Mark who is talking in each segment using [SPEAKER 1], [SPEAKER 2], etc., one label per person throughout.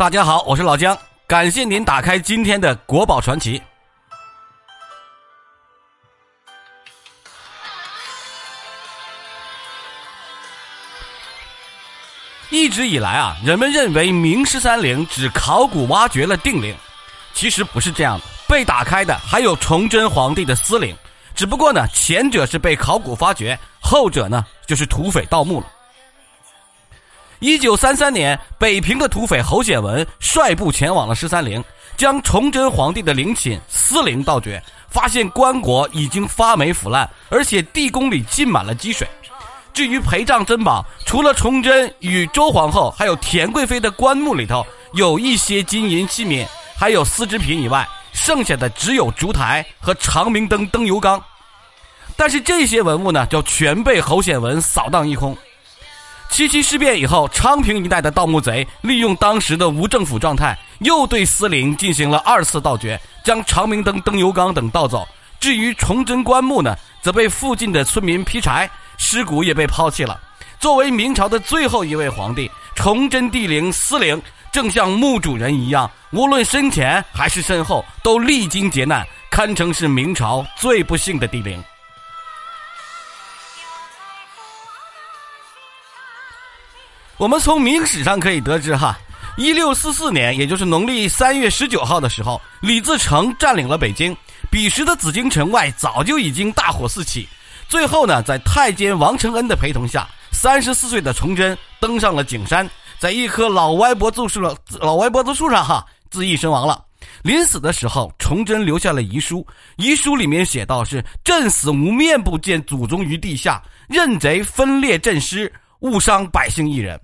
[SPEAKER 1] 大家好，我是老姜，感谢您打开今天的国宝传奇。一直以来啊，人们认为明十三陵只考古挖掘了定陵，其实不是这样的。被打开的还有崇祯皇帝的私陵，只不过呢，前者是被考古发掘，后者呢就是土匪盗墓了。一九三三年，北平的土匪侯显文率部前往了十三陵，将崇祯皇帝的陵寝私陵盗掘，发现棺椁已经发霉腐烂，而且地宫里浸满了积水。至于陪葬珍宝，除了崇祯与周皇后还有田贵妃的棺木里头有一些金银器皿，还有丝织品以外，剩下的只有烛台和长明灯灯油缸。但是这些文物呢，就全被侯显文扫荡一空。七七事变以后，昌平一带的盗墓贼利用当时的无政府状态，又对司陵进行了二次盗掘，将长明灯灯油缸等盗走。至于崇祯棺木呢，则被附近的村民劈柴。尸骨也被抛弃了。作为明朝的最后一位皇帝，崇祯帝陵司陵正像墓主人一样，无论生前还是身后，都历经劫难，堪称是明朝最不幸的帝陵。我们从明史上可以得知，哈，一六四四年，也就是农历三月十九号的时候，李自成占领了北京。彼时的紫禁城外早就已经大火四起。最后呢，在太监王承恩的陪同下，三十四岁的崇祯登上了景山，在一棵老歪脖子树老歪脖子树上哈自缢身亡了。临死的时候，崇祯留下了遗书，遗书里面写道：“是朕死无面不见祖宗于地下，任贼分裂朕师，误伤百姓一人。”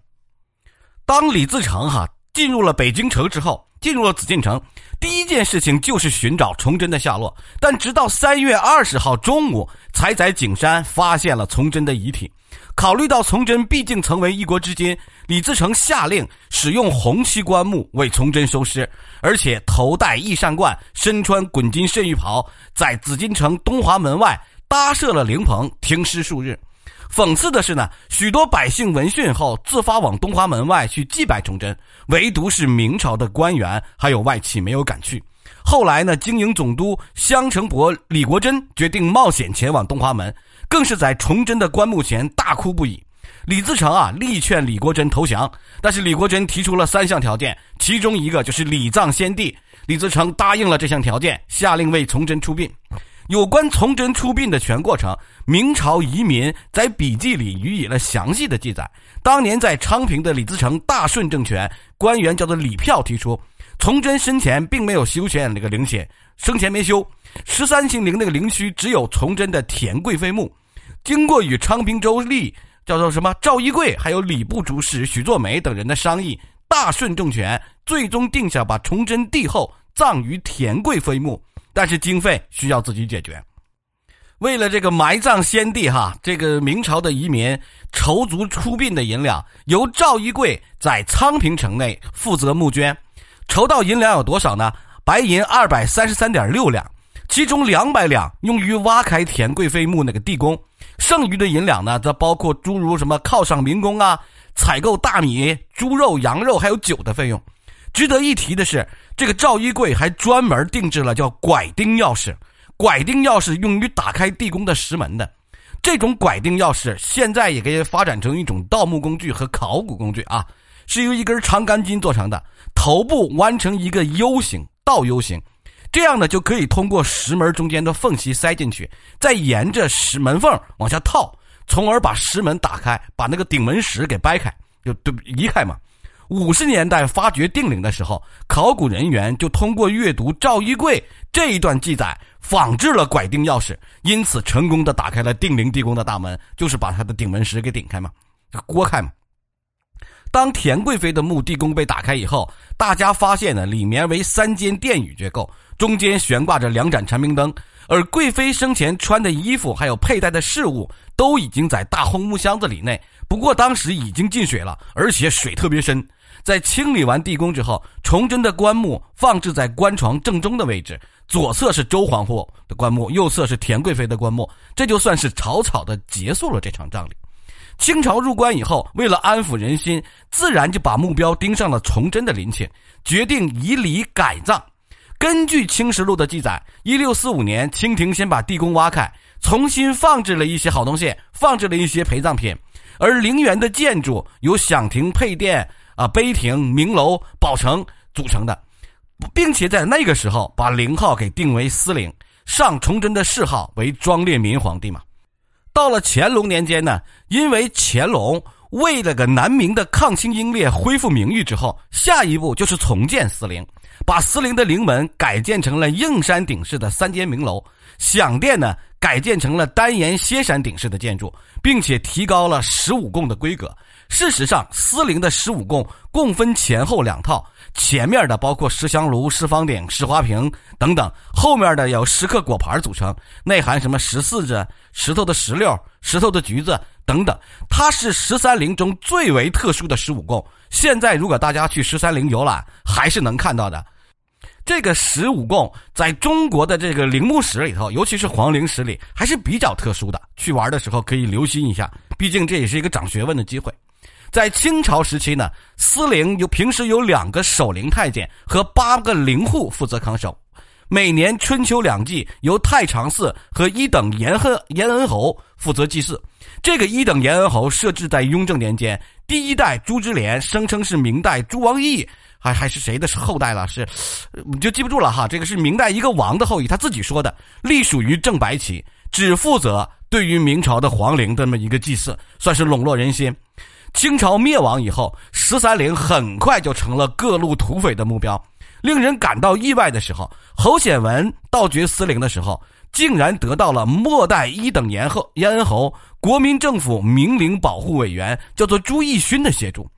[SPEAKER 1] 当李自成哈进入了北京城之后，进入了紫禁城。第一件事情就是寻找崇祯的下落，但直到三月二十号中午，才在景山发现了崇祯的遗体。考虑到崇祯毕竟曾为一国之君，李自成下令使用红漆棺木为崇祯收尸，而且头戴翼扇冠，身穿滚金圣玉袍，在紫禁城东华门外搭设了灵棚停尸数日。讽刺的是呢，许多百姓闻讯后自发往东华门外去祭拜崇祯，唯独是明朝的官员还有外戚没有敢去。后来呢，经营总督襄城伯李国珍决定冒险前往东华门，更是在崇祯的棺木前大哭不已。李自成啊，力劝李国珍投降，但是李国珍提出了三项条件，其中一个就是礼葬先帝。李自成答应了这项条件，下令为崇祯出殡。有关崇祯出殡的全过程，明朝遗民在笔记里予以了详细的记载。当年在昌平的李自成大顺政权官员叫做李票提出，崇祯生前并没有修选那个陵寝，生前没修十三姓陵那个陵区，只有崇祯的田贵妃墓。经过与昌平州吏叫做什么赵一贵，还有礼部主事许作梅等人的商议，大顺政权最终定下把崇祯帝后葬于田贵妃墓。但是经费需要自己解决。为了这个埋葬先帝，哈，这个明朝的移民筹足出殡的银两，由赵一贵在昌平城内负责募捐，筹到银两有多少呢？白银二百三十三点六两，其中两百两用于挖开田贵妃墓那个地宫，剩余的银两呢，则包括诸如什么犒赏民工啊、采购大米、猪肉、羊肉还有酒的费用。值得一提的是，这个赵一贵还专门定制了叫拐钉钥匙。拐钉钥匙用于打开地宫的石门的。这种拐钉钥匙现在也可以发展成一种盗墓工具和考古工具啊，是由一根长杆筋做成的，头部弯成一个 U 型倒 U 型，这样呢就可以通过石门中间的缝隙塞进去，再沿着石门缝往下套，从而把石门打开，把那个顶门石给掰开，就对移开嘛。五十年代发掘定陵的时候，考古人员就通过阅读赵一贵这一段记载，仿制了拐钉钥匙，因此成功的打开了定陵地宫的大门，就是把它的顶门石给顶开嘛，锅开嘛。当田贵妃的墓地宫被打开以后，大家发现呢，里面为三间殿宇结构，中间悬挂着两盏长明灯，而贵妃生前穿的衣服还有佩戴的饰物，都已经在大红木箱子里内，不过当时已经进水了，而且水特别深。在清理完地宫之后，崇祯的棺木放置在棺床正中的位置，左侧是周皇后的棺木，右侧是田贵妃的棺木，这就算是草草的结束了这场葬礼。清朝入关以后，为了安抚人心，自然就把目标盯上了崇祯的陵寝，决定以礼改葬。根据《清实录》的记载，一六四五年，清廷先把地宫挖开，重新放置了一些好东西，放置了一些陪葬品，而陵园的建筑由享亭、配殿、啊碑亭、明楼、宝城组成的，并且在那个时候把陵号给定为思陵，上崇祯的谥号为庄烈民皇帝嘛。到了乾隆年间呢，因为乾隆为了个南明的抗清英烈恢复名誉之后，下一步就是重建思陵。把司陵的陵门改建成了硬山顶式的三间明楼，享殿呢改建成了单檐歇山顶式的建筑，并且提高了十五供的规格。事实上，司陵的十五供共分前后两套，前面的包括石香炉、石方鼎、石花瓶等等，后面的有石刻果盘组成，内含什么石四子、石头的石榴、石头的橘子等等。它是十三陵中最为特殊的十五供。现在如果大家去十三陵游览，还是能看到的。这个十五供在中国的这个陵墓史里头，尤其是皇陵史里，还是比较特殊的。去玩的时候可以留心一下，毕竟这也是一个长学问的机会。在清朝时期呢，司陵有平时有两个守陵太监和八个陵户负责看守，每年春秋两季由太常寺和一等延恩延恩侯负责祭祀。这个一等延恩侯设置在雍正年间，第一代朱之廉声称是明代朱王义。还还是谁的后代了？是，你就记不住了哈。这个是明代一个王的后裔，他自己说的，隶属于正白旗，只负责对于明朝的皇陵这么一个祭祀，算是笼络人心。清朝灭亡以后，十三陵很快就成了各路土匪的目标。令人感到意外的时候，侯显文盗掘司陵的时候，竟然得到了末代一等延后延恩侯、国民政府明陵保护委员，叫做朱义勋的协助。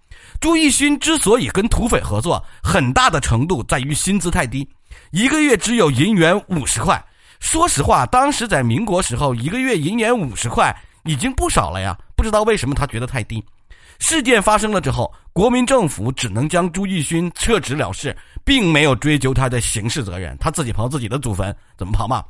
[SPEAKER 1] 朱义勋之所以跟土匪合作，很大的程度在于薪资太低，一个月只有银元五十块。说实话，当时在民国时候，一个月银元五十块已经不少了呀。不知道为什么他觉得太低。事件发生了之后，国民政府只能将朱义勋撤职了事，并没有追究他的刑事责任。他自己刨自己的祖坟，怎么刨嘛？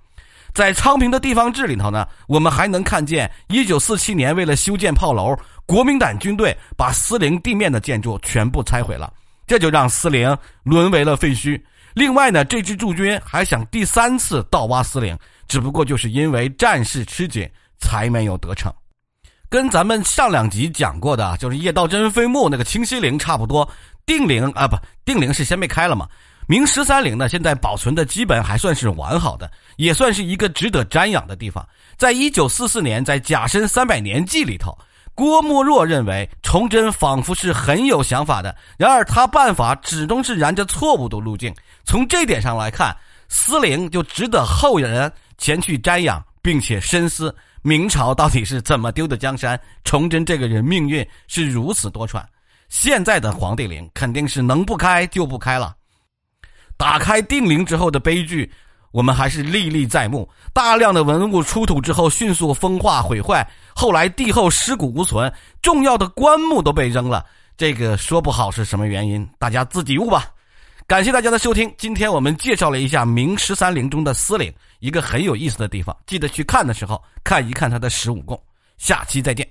[SPEAKER 1] 在昌平的地方志里头呢，我们还能看见，一九四七年为了修建炮楼。国民党军队把司陵地面的建筑全部拆毁了，这就让司陵沦为了废墟。另外呢，这支驻军还想第三次盗挖司陵，只不过就是因为战事吃紧，才没有得逞。跟咱们上两集讲过的，就是叶道真飞墓那个清西陵差不多。定陵啊，不，定陵是先被开了嘛。明十三陵呢，现在保存的基本还算是完好的，也算是一个值得瞻仰的地方。在一九四四年，在甲申三百年祭里头。郭沫若认为崇祯仿佛是很有想法的，然而他办法始终是沿着错误的路径。从这点上来看，司陵就值得后人前去瞻仰，并且深思明朝到底是怎么丢的江山。崇祯这个人命运是如此多舛，现在的皇帝陵肯定是能不开就不开了。打开定陵之后的悲剧。我们还是历历在目，大量的文物出土之后迅速风化毁坏，后来帝后尸骨无存，重要的棺木都被扔了，这个说不好是什么原因，大家自己悟吧。感谢大家的收听，今天我们介绍了一下明十三陵中的司陵，一个很有意思的地方，记得去看的时候看一看它的十五供。下期再见。